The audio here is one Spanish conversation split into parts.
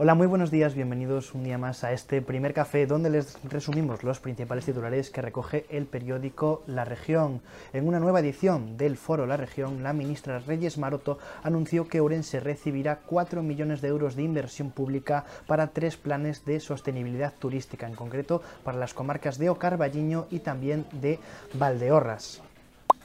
Hola, muy buenos días, bienvenidos un día más a este primer café donde les resumimos los principales titulares que recoge el periódico La Región. En una nueva edición del foro La Región, la ministra Reyes Maroto anunció que Orense recibirá 4 millones de euros de inversión pública para tres planes de sostenibilidad turística, en concreto para las comarcas de Ocarballiño y también de Valdeorras.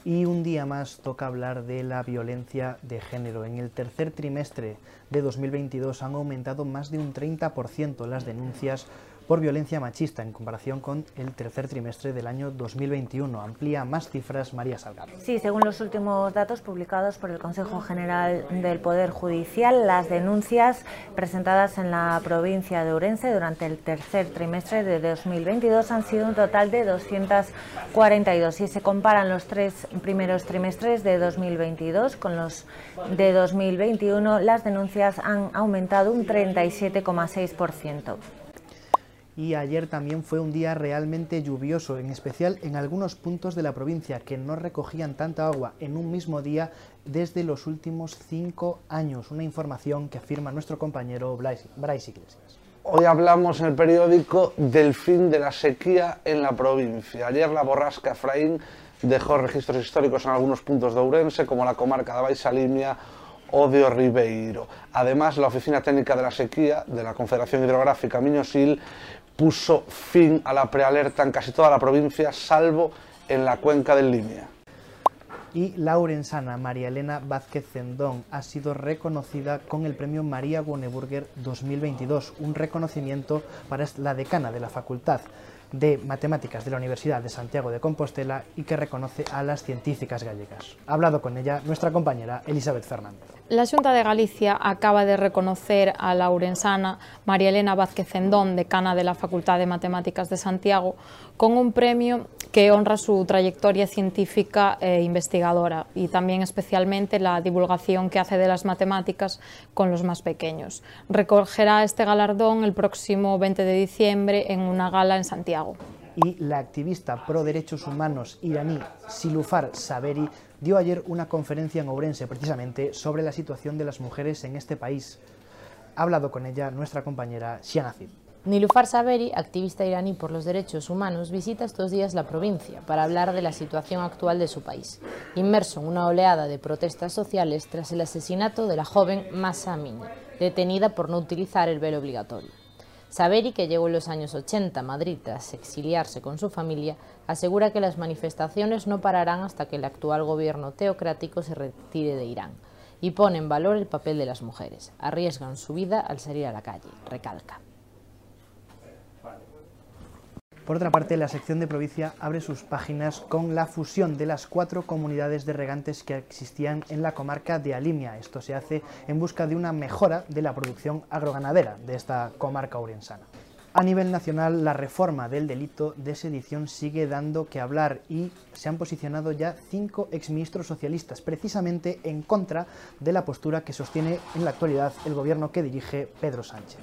Y un día más toca hablar de la violencia de género. En el tercer trimestre de 2022 han aumentado más de un 30% las denuncias por violencia machista en comparación con el tercer trimestre del año 2021. Amplía más cifras María Salgado. Sí, según los últimos datos publicados por el Consejo General del Poder Judicial, las denuncias presentadas en la provincia de Ourense durante el tercer trimestre de 2022 han sido un total de 242. Si se comparan los tres primeros trimestres de 2022 con los de 2021, las denuncias han aumentado un 37,6% y ayer también fue un día realmente lluvioso, en especial en algunos puntos de la provincia que no recogían tanta agua en un mismo día desde los últimos cinco años. Una información que afirma nuestro compañero Bryce, Iglesias. Hoy hablamos en el periódico del fin de la sequía en la provincia. Ayer la borrasca Efraín dejó registros históricos en algunos puntos de Ourense, como la comarca de Baisalimia o de Ribeiro. Además, la Oficina Técnica de la Sequía de la Confederación Hidrográfica Miñosil puso fin a la prealerta en casi toda la provincia, salvo en la cuenca del Limia. Y laurensana María Elena Vázquez Zendón ha sido reconocida con el premio María Woneburger 2022, un reconocimiento para la decana de la facultad de Matemáticas de la Universidad de Santiago de Compostela y que reconoce a las científicas gallegas. Ha hablado con ella nuestra compañera Elizabeth Fernández. La Xunta de Galicia acaba de reconocer a la urensana María Elena Vázquez Zendón, decana de la Facultad de Matemáticas de Santiago, con un premio que honra su trayectoria científica e investigadora y también especialmente la divulgación que hace de las matemáticas con los más pequeños. Recogerá este galardón el próximo 20 de diciembre en una gala en Santiago y la activista pro derechos humanos iraní Silufar Saberi dio ayer una conferencia en Ourense precisamente sobre la situación de las mujeres en este país. Ha hablado con ella nuestra compañera Shianazid. Nilufar Saberi, activista iraní por los derechos humanos, visita estos días la provincia para hablar de la situación actual de su país, inmerso en una oleada de protestas sociales tras el asesinato de la joven Masa Amini, detenida por no utilizar el velo obligatorio. Saberi, que llegó en los años 80 a Madrid tras exiliarse con su familia, asegura que las manifestaciones no pararán hasta que el actual gobierno teocrático se retire de Irán y pone en valor el papel de las mujeres. Arriesgan su vida al salir a la calle, recalca. Por otra parte, la sección de provincia abre sus páginas con la fusión de las cuatro comunidades de regantes que existían en la comarca de Alimia. Esto se hace en busca de una mejora de la producción agroganadera de esta comarca oriensana. A nivel nacional, la reforma del delito de sedición sigue dando que hablar y se han posicionado ya cinco exministros socialistas, precisamente en contra de la postura que sostiene en la actualidad el gobierno que dirige Pedro Sánchez.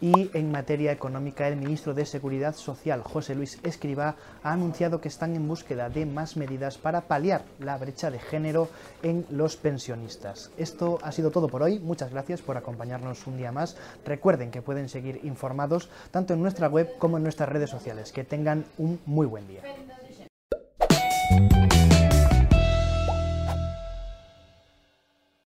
Y en materia económica, el ministro de Seguridad Social, José Luis Escriba, ha anunciado que están en búsqueda de más medidas para paliar la brecha de género en los pensionistas. Esto ha sido todo por hoy. Muchas gracias por acompañarnos un día más. Recuerden que pueden seguir informados tanto en nuestra web como en nuestras redes sociales. Que tengan un muy buen día.